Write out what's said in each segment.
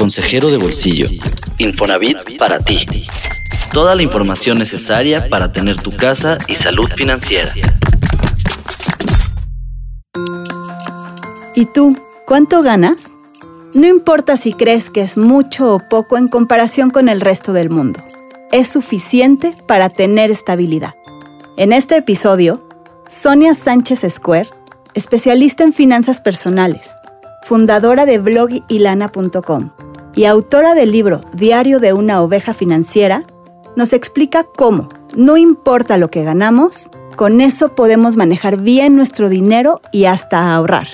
consejero de bolsillo. Infonavit para ti. Toda la información necesaria para tener tu casa y salud financiera. ¿Y tú, cuánto ganas? No importa si crees que es mucho o poco en comparación con el resto del mundo. Es suficiente para tener estabilidad. En este episodio, Sonia Sánchez Square, especialista en finanzas personales, fundadora de blogilana.com y autora del libro Diario de una oveja financiera, nos explica cómo, no importa lo que ganamos, con eso podemos manejar bien nuestro dinero y hasta ahorrar.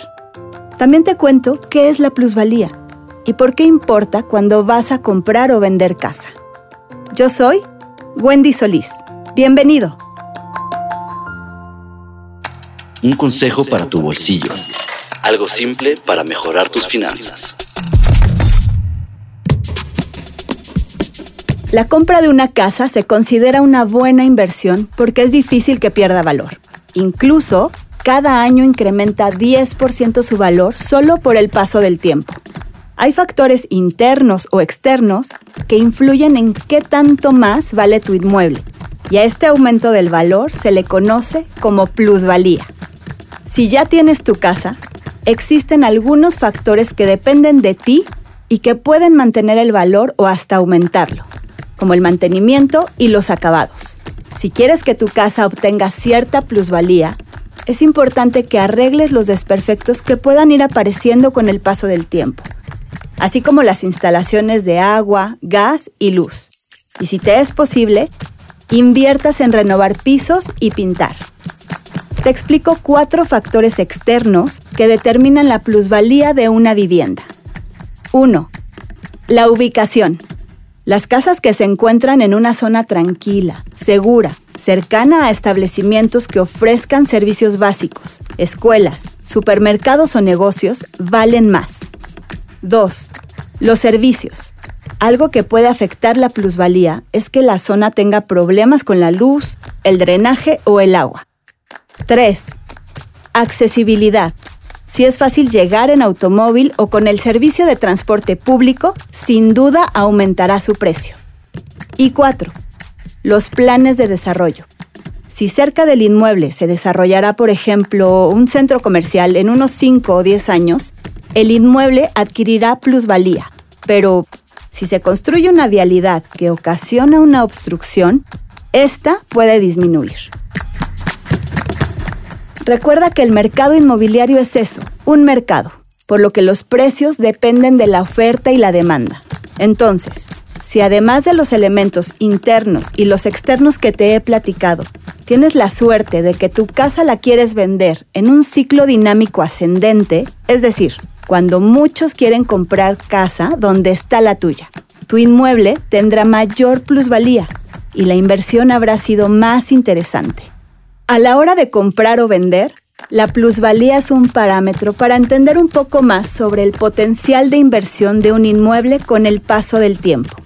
También te cuento qué es la plusvalía y por qué importa cuando vas a comprar o vender casa. Yo soy Wendy Solís. Bienvenido. Un consejo para tu bolsillo. Algo simple para mejorar tus finanzas. La compra de una casa se considera una buena inversión porque es difícil que pierda valor. Incluso, cada año incrementa 10% su valor solo por el paso del tiempo. Hay factores internos o externos que influyen en qué tanto más vale tu inmueble, y a este aumento del valor se le conoce como plusvalía. Si ya tienes tu casa, existen algunos factores que dependen de ti y que pueden mantener el valor o hasta aumentarlo, como el mantenimiento y los acabados. Si quieres que tu casa obtenga cierta plusvalía, es importante que arregles los desperfectos que puedan ir apareciendo con el paso del tiempo, así como las instalaciones de agua, gas y luz. Y si te es posible, inviertas en renovar pisos y pintar te explico cuatro factores externos que determinan la plusvalía de una vivienda. 1. La ubicación. Las casas que se encuentran en una zona tranquila, segura, cercana a establecimientos que ofrezcan servicios básicos, escuelas, supermercados o negocios, valen más. 2. Los servicios. Algo que puede afectar la plusvalía es que la zona tenga problemas con la luz, el drenaje o el agua. 3. Accesibilidad. Si es fácil llegar en automóvil o con el servicio de transporte público, sin duda aumentará su precio. Y 4. Los planes de desarrollo. Si cerca del inmueble se desarrollará, por ejemplo, un centro comercial en unos 5 o 10 años, el inmueble adquirirá plusvalía. Pero si se construye una vialidad que ocasiona una obstrucción, esta puede disminuir. Recuerda que el mercado inmobiliario es eso, un mercado, por lo que los precios dependen de la oferta y la demanda. Entonces, si además de los elementos internos y los externos que te he platicado, tienes la suerte de que tu casa la quieres vender en un ciclo dinámico ascendente, es decir, cuando muchos quieren comprar casa donde está la tuya, tu inmueble tendrá mayor plusvalía y la inversión habrá sido más interesante. A la hora de comprar o vender, la plusvalía es un parámetro para entender un poco más sobre el potencial de inversión de un inmueble con el paso del tiempo.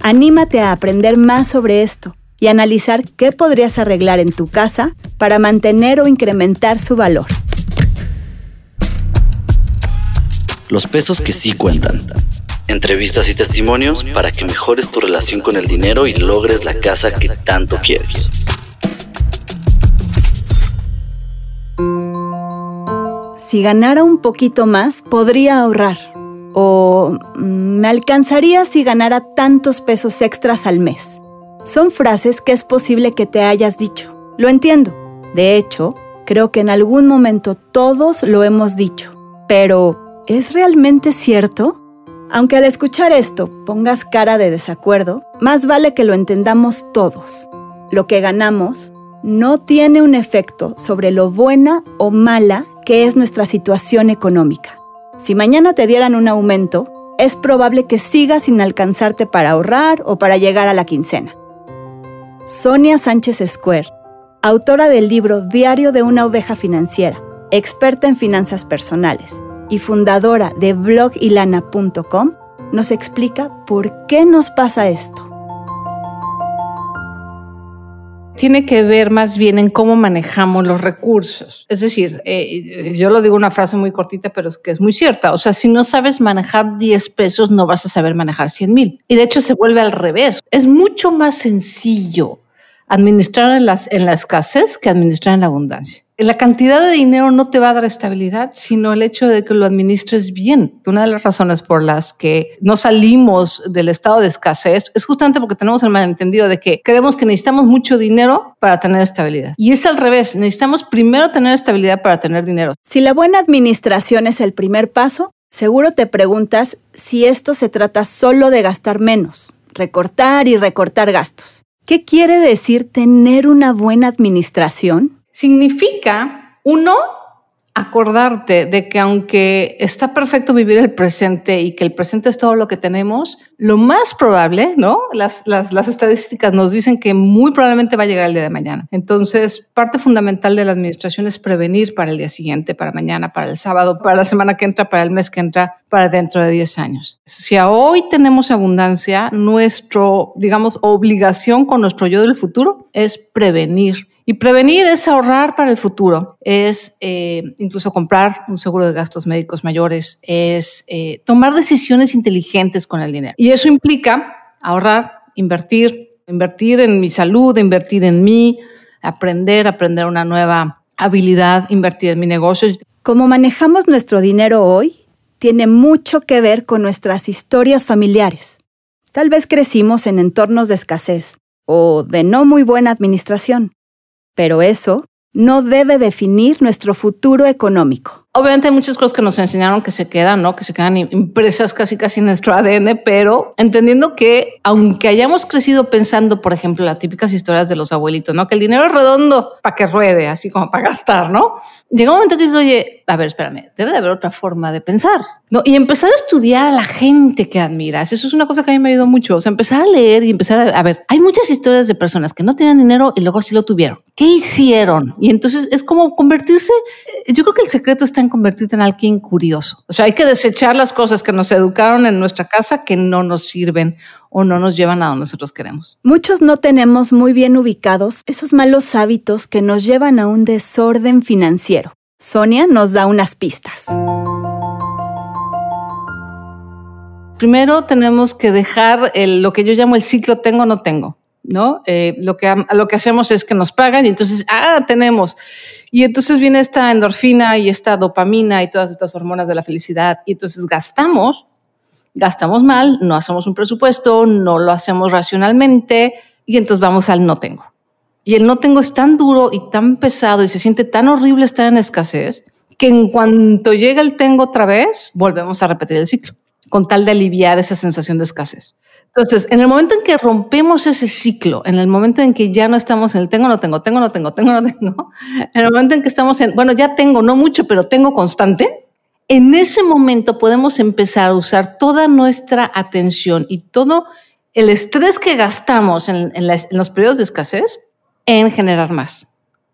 Anímate a aprender más sobre esto y analizar qué podrías arreglar en tu casa para mantener o incrementar su valor. Los pesos que sí cuentan. Entrevistas y testimonios para que mejores tu relación con el dinero y logres la casa que tanto quieres. Si ganara un poquito más, podría ahorrar. O mm, me alcanzaría si ganara tantos pesos extras al mes. Son frases que es posible que te hayas dicho. Lo entiendo. De hecho, creo que en algún momento todos lo hemos dicho. Pero, ¿es realmente cierto? Aunque al escuchar esto pongas cara de desacuerdo, más vale que lo entendamos todos. Lo que ganamos no tiene un efecto sobre lo buena o mala que es nuestra situación económica. Si mañana te dieran un aumento, es probable que sigas sin alcanzarte para ahorrar o para llegar a la quincena. Sonia Sánchez Square, autora del libro Diario de una oveja financiera, experta en finanzas personales y fundadora de blogilana.com, nos explica por qué nos pasa esto. Tiene que ver más bien en cómo manejamos los recursos. Es decir, eh, yo lo digo una frase muy cortita, pero es que es muy cierta. O sea, si no sabes manejar 10 pesos, no vas a saber manejar 100 mil. Y de hecho se vuelve al revés. Es mucho más sencillo administrar en, las, en la escasez que administrar en la abundancia. La cantidad de dinero no te va a dar estabilidad, sino el hecho de que lo administres bien. Una de las razones por las que no salimos del estado de escasez es justamente porque tenemos el malentendido de que creemos que necesitamos mucho dinero para tener estabilidad. Y es al revés, necesitamos primero tener estabilidad para tener dinero. Si la buena administración es el primer paso, seguro te preguntas si esto se trata solo de gastar menos, recortar y recortar gastos. ¿Qué quiere decir tener una buena administración? Significa, uno, acordarte de que aunque está perfecto vivir el presente y que el presente es todo lo que tenemos, lo más probable, ¿no? Las, las, las, estadísticas nos dicen que muy probablemente va a llegar el día de mañana. Entonces, parte fundamental de la administración es prevenir para el día siguiente, para mañana, para el sábado, para la semana que entra, para el mes que entra, para dentro de 10 años. Si hoy tenemos abundancia, nuestro, digamos, obligación con nuestro yo del futuro es prevenir y prevenir es ahorrar para el futuro, es eh, incluso comprar un seguro de gastos médicos mayores, es eh, tomar decisiones inteligentes con el dinero. Y eso implica ahorrar, invertir, invertir en mi salud, invertir en mí, aprender, aprender una nueva habilidad, invertir en mi negocio. Cómo manejamos nuestro dinero hoy tiene mucho que ver con nuestras historias familiares. Tal vez crecimos en entornos de escasez o de no muy buena administración. Pero eso no debe definir nuestro futuro económico. Obviamente hay muchas cosas que nos enseñaron que se quedan, ¿no? Que se quedan impresas casi casi en nuestro ADN, pero entendiendo que aunque hayamos crecido pensando, por ejemplo, las típicas historias de los abuelitos, ¿no? Que el dinero es redondo para que ruede, así como para gastar, ¿no? Llega un momento que dices, oye, a ver, espérame, debe de haber otra forma de pensar, ¿no? Y empezar a estudiar a la gente que admiras. Eso es una cosa que a mí me ayudado mucho. O sea, empezar a leer y empezar a, a ver, hay muchas historias de personas que no tienen dinero y luego sí lo tuvieron. ¿Qué hicieron? Y entonces es como convertirse, yo creo que el secreto está en convertirte en alguien curioso. O sea, hay que desechar las cosas que nos educaron en nuestra casa que no nos sirven o no nos llevan a donde nosotros queremos. Muchos no tenemos muy bien ubicados esos malos hábitos que nos llevan a un desorden financiero. Sonia nos da unas pistas. Primero tenemos que dejar el, lo que yo llamo el ciclo tengo, no tengo. ¿no? Eh, lo, que, lo que hacemos es que nos pagan y entonces, ah, tenemos. Y entonces viene esta endorfina y esta dopamina y todas estas hormonas de la felicidad y entonces gastamos, gastamos mal, no hacemos un presupuesto, no lo hacemos racionalmente y entonces vamos al no tengo. Y el no tengo es tan duro y tan pesado y se siente tan horrible estar en escasez que en cuanto llega el tengo otra vez, volvemos a repetir el ciclo, con tal de aliviar esa sensación de escasez. Entonces, en el momento en que rompemos ese ciclo, en el momento en que ya no estamos en el tengo, no tengo, tengo, no tengo, tengo, no tengo, en el momento en que estamos en, bueno, ya tengo, no mucho, pero tengo constante, en ese momento podemos empezar a usar toda nuestra atención y todo el estrés que gastamos en, en, en los periodos de escasez en generar más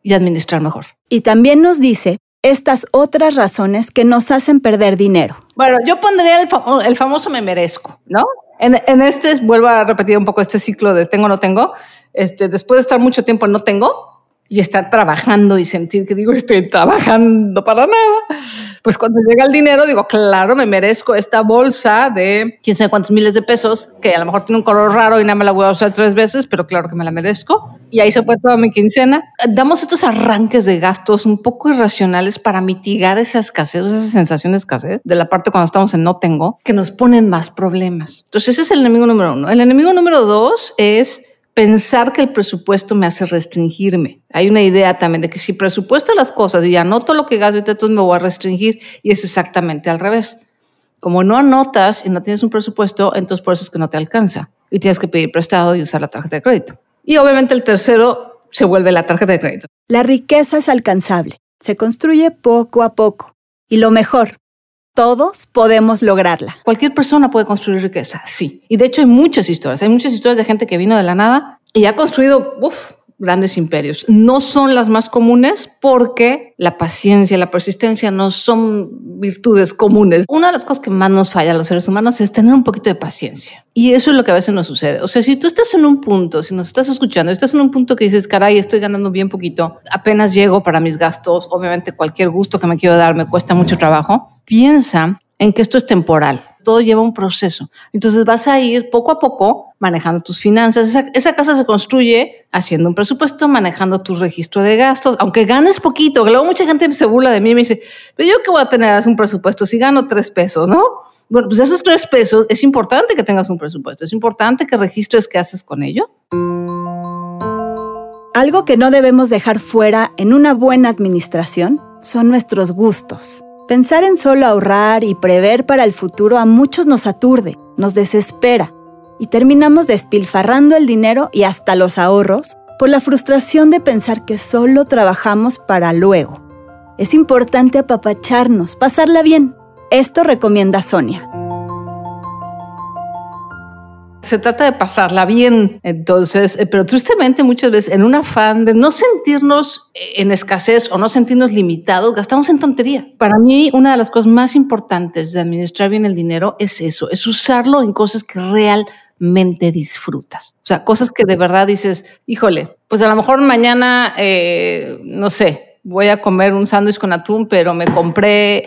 y administrar mejor. Y también nos dice estas otras razones que nos hacen perder dinero. Bueno, yo pondría el, el famoso me merezco, ¿no? En, en, este, vuelvo a repetir un poco este ciclo de tengo, no tengo. Este, después de estar mucho tiempo en no tengo y estar trabajando y sentir que digo estoy trabajando para nada, pues cuando llega el dinero digo, claro, me merezco esta bolsa de quién sabe cuántos miles de pesos, que a lo mejor tiene un color raro y nada me la voy a usar tres veces, pero claro que me la merezco. Y ahí se fue toda mi quincena. Damos estos arranques de gastos un poco irracionales para mitigar esa escasez, esa sensación de escasez de la parte cuando estamos en no tengo, que nos ponen más problemas. Entonces ese es el enemigo número uno. El enemigo número dos es pensar que el presupuesto me hace restringirme. Hay una idea también de que si presupuesto las cosas y anoto lo que gasto, entonces me voy a restringir y es exactamente al revés. Como no anotas y no tienes un presupuesto, entonces por eso es que no te alcanza y tienes que pedir prestado y usar la tarjeta de crédito. Y obviamente el tercero se vuelve la tarjeta de crédito. La riqueza es alcanzable, se construye poco a poco. Y lo mejor, todos podemos lograrla. Cualquier persona puede construir riqueza, sí. Y de hecho hay muchas historias. Hay muchas historias de gente que vino de la nada y ha construido uf, grandes imperios. No son las más comunes porque la paciencia, la persistencia no son virtudes comunes. Una de las cosas que más nos falla a los seres humanos es tener un poquito de paciencia. Y eso es lo que a veces nos sucede. O sea, si tú estás en un punto, si nos estás escuchando, estás en un punto que dices, caray, estoy ganando bien poquito, apenas llego para mis gastos, obviamente cualquier gusto que me quiero dar me cuesta mucho trabajo, piensa en que esto es temporal todo lleva un proceso. Entonces vas a ir poco a poco manejando tus finanzas. Esa, casa se construye haciendo un presupuesto, manejando tu registro de gastos, aunque ganes poquito. Luego mucha gente se burla de mí y me dice, pero yo qué voy a tener un presupuesto si gano tres pesos, ¿no? Bueno, pues esos tres pesos es importante que tengas un presupuesto, es importante que registres qué haces con ello. Algo que no debemos dejar fuera en una buena administración son nuestros gustos. Pensar en solo ahorrar y prever para el futuro a muchos nos aturde, nos desespera y terminamos despilfarrando el dinero y hasta los ahorros por la frustración de pensar que solo trabajamos para luego. Es importante apapacharnos, pasarla bien. Esto recomienda Sonia. Se trata de pasarla bien, entonces, eh, pero tristemente muchas veces en un afán de no sentirnos eh, en escasez o no sentirnos limitados, gastamos en tontería. Para mí, una de las cosas más importantes de administrar bien el dinero es eso, es usarlo en cosas que realmente disfrutas. O sea, cosas que de verdad dices, híjole, pues a lo mejor mañana, eh, no sé, voy a comer un sándwich con atún, pero me compré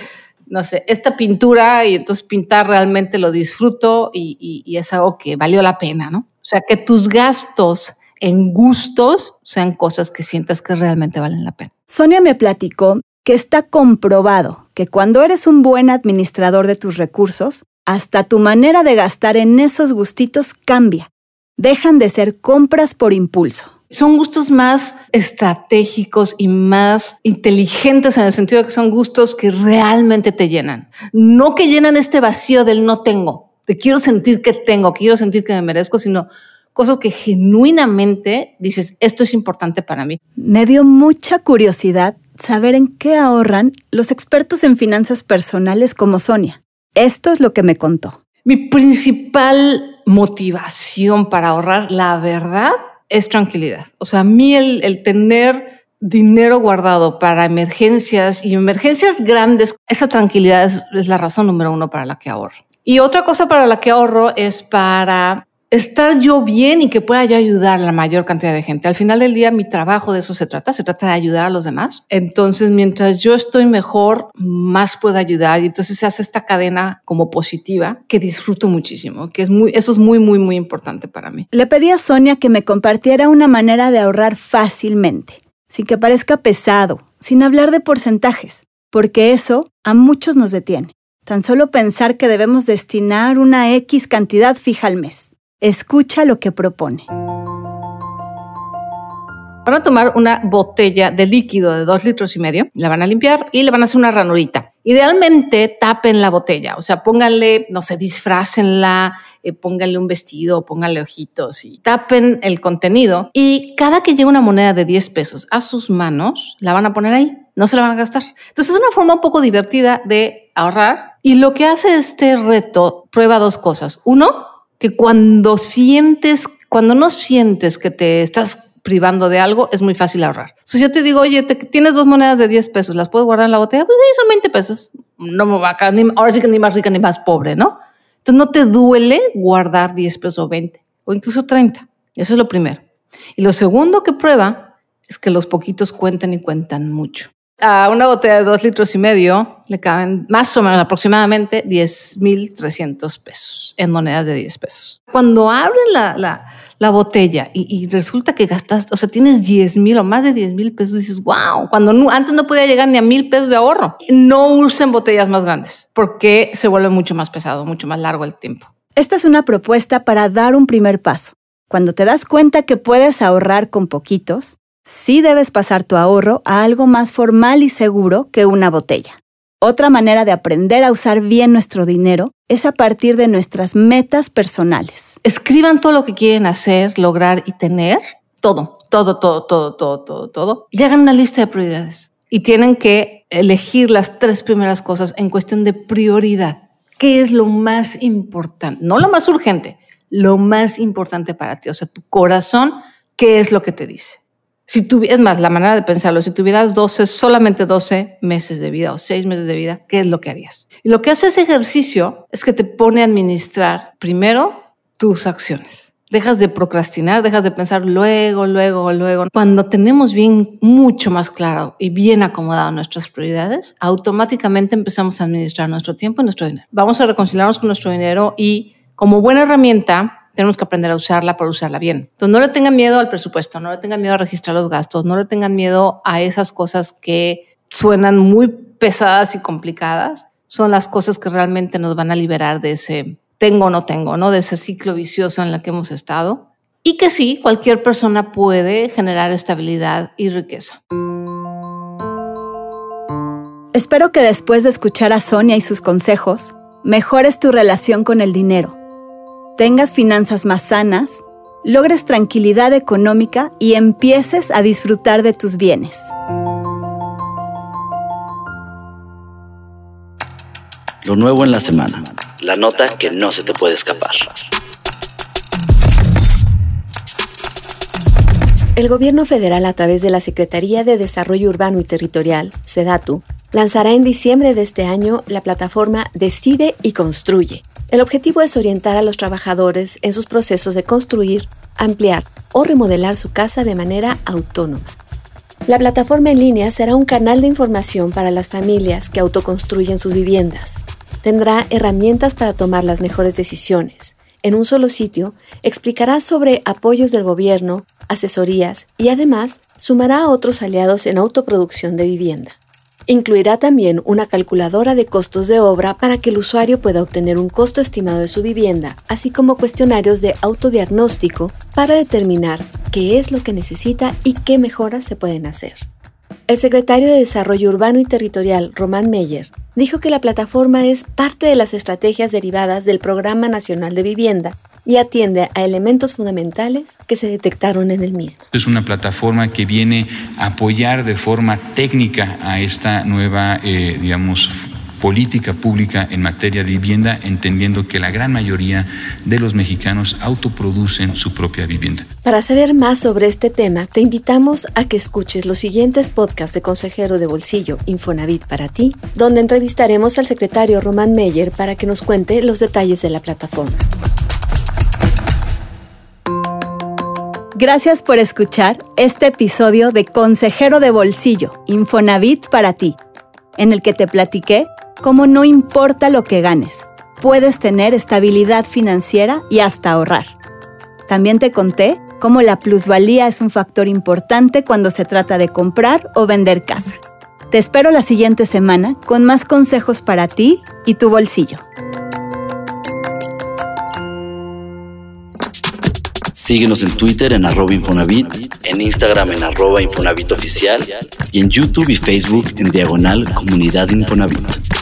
no sé, esta pintura y entonces pintar realmente lo disfruto y, y, es algo que valió la pena, ¿no? O sea, que tus gastos en gustos sean cosas que sientas que realmente valen la pena. Sonia me platicó que está comprobado que cuando eres un buen administrador de tus recursos, hasta tu manera de gastar en esos gustitos cambia. Dejan de ser compras por impulso son gustos más estratégicos y más inteligentes en el sentido de que son gustos que realmente te llenan. No que llenan este vacío del no tengo, de quiero sentir que tengo, quiero sentir que me merezco, sino cosas que genuinamente dices, esto es importante para mí. Me dio mucha curiosidad saber en qué ahorran los expertos en finanzas personales como Sonia. Esto es lo que me contó. Mi principal motivación para ahorrar, la verdad, es tranquilidad. O sea, a mí el, tener dinero guardado para emergencias y emergencias grandes, esa tranquilidad es, es, la razón número uno para la que ahorro. Y otra cosa para la que ahorro es para estar yo bien y que pueda yo ayudar a la mayor cantidad de gente. Al final del día, mi trabajo de eso se trata, se trata de ayudar a los demás. Entonces, mientras yo estoy mejor, más puedo ayudar y entonces se hace esta cadena como positiva que disfruto muchísimo, que es muy, eso es muy, muy, muy importante para mí. Le pedí a Sonia que me compartiera una manera de ahorrar fácilmente, sin que parezca pesado, sin hablar de porcentajes, porque eso a muchos nos detiene. Tan solo pensar que debemos destinar una X cantidad fija al mes. Escucha lo que propone. Van a tomar una botella de líquido de dos litros y medio, la van a limpiar y le van a hacer una ranurita. Idealmente tapen la botella, o sea, pónganle, no sé, disfrácenla, eh, pónganle un vestido, pónganle ojitos y tapen el contenido. Y cada que llegue una moneda de 10 pesos a sus manos, la van a poner ahí, no se la van a gastar. Entonces es una forma un poco divertida de ahorrar. Y lo que hace este reto, prueba dos cosas. Uno, que cuando sientes, cuando no sientes que te estás privando de algo, es muy fácil ahorrar. Si yo te digo, oye, tienes dos monedas de 10 pesos, ¿las puedo guardar en la botella? Pues sí, son 20 pesos. No me va a quedar, ahora sí que ni más rica ni más pobre, ¿no? Entonces no te duele guardar 10 pesos o 20 o incluso 30. Eso es lo primero. Y lo segundo que prueba es que los poquitos cuentan y cuentan mucho a una botella de dos litros y medio le caben más o menos aproximadamente 10.300 pesos en monedas de 10 pesos. Cuando abren la, la, botella y, resulta que gastas, o sea, tienes 10 mil o más de 10 mil pesos, dices, wow, cuando antes no podía llegar ni a mil pesos de ahorro. No usen botellas más grandes porque se vuelve mucho más pesado, mucho más largo el tiempo. Esta es una propuesta para dar un primer paso. Cuando te das cuenta que puedes ahorrar con poquitos, sí debes pasar tu ahorro a algo más formal y seguro que una botella. Otra manera de aprender a usar bien nuestro dinero es a partir de nuestras metas personales. Escriban todo lo que quieren hacer, lograr y tener. Todo, todo, todo, todo, todo, todo, todo. Y hagan una lista de prioridades. Y tienen que elegir las tres primeras cosas en cuestión de prioridad. ¿Qué es lo más importante? No lo más urgente, lo más importante para ti. O sea, tu corazón, ¿qué es lo que te dice? Si tuvieras, es más, la manera de pensarlo, si tuvieras 12, solamente 12 meses de vida o 6 meses de vida, ¿qué es lo que harías? Y lo que hace ese ejercicio es que te pone a administrar primero tus acciones. Dejas de procrastinar, dejas de pensar luego, luego, luego. Cuando tenemos bien, mucho más claro y bien acomodado nuestras prioridades, automáticamente empezamos a administrar nuestro tiempo y nuestro dinero. Vamos a reconciliarnos con nuestro dinero y como buena herramienta tenemos que aprender a usarla para usarla bien. Entonces, no le tengan miedo al presupuesto, no le tengan miedo a registrar los gastos, no le tengan miedo a esas cosas que suenan muy pesadas y complicadas. Son las cosas que realmente nos van a liberar de ese tengo o no tengo, ¿no? De ese ciclo vicioso en el que hemos estado. Y que sí, cualquier persona puede generar estabilidad y riqueza. Espero que después de escuchar a Sonia y sus consejos, mejores tu relación con el dinero tengas finanzas más sanas, logres tranquilidad económica y empieces a disfrutar de tus bienes. Lo nuevo en la semana. La nota que no se te puede escapar. El gobierno federal a través de la Secretaría de Desarrollo Urbano y Territorial, SEDATU, lanzará en diciembre de este año la plataforma Decide y Construye, el objetivo es orientar a los trabajadores en sus procesos de construir, ampliar o remodelar su casa de manera autónoma. La plataforma en línea será un canal de información para las familias que autoconstruyen sus viviendas. Tendrá herramientas para tomar las mejores decisiones. En un solo sitio explicará sobre apoyos del gobierno, asesorías y además sumará a otros aliados en autoproducción de vivienda. Incluirá también una calculadora de costos de obra para que el usuario pueda obtener un costo estimado de su vivienda, así como cuestionarios de autodiagnóstico para determinar qué es lo que necesita y qué mejoras se pueden hacer. El secretario de Desarrollo Urbano y Territorial, Román Meyer, dijo que la plataforma es parte de las estrategias derivadas del Programa Nacional de Vivienda y atiende a elementos fundamentales que se detectaron en el mismo. Es una plataforma que viene a apoyar de forma técnica a esta nueva, eh, digamos, política pública en materia de vivienda, entendiendo que la gran mayoría de los mexicanos autoproducen su propia vivienda. Para saber más sobre este tema, te invitamos a que escuches los siguientes podcasts de Consejero de Bolsillo Infonavit para ti, donde entrevistaremos al secretario Román Meyer para que nos cuente los detalles de la plataforma. Gracias por escuchar este episodio de Consejero de Bolsillo, Infonavit para ti, en el que te platiqué cómo no importa lo que ganes, puedes tener estabilidad financiera y hasta ahorrar. También te conté cómo la plusvalía es un factor importante cuando se trata de comprar o vender casa. Te espero la siguiente semana con más consejos para ti y tu bolsillo. Síguenos en Twitter en arroba Infonavit, en Instagram en arroba Infonavit Oficial y en YouTube y Facebook en Diagonal Comunidad Infonavit.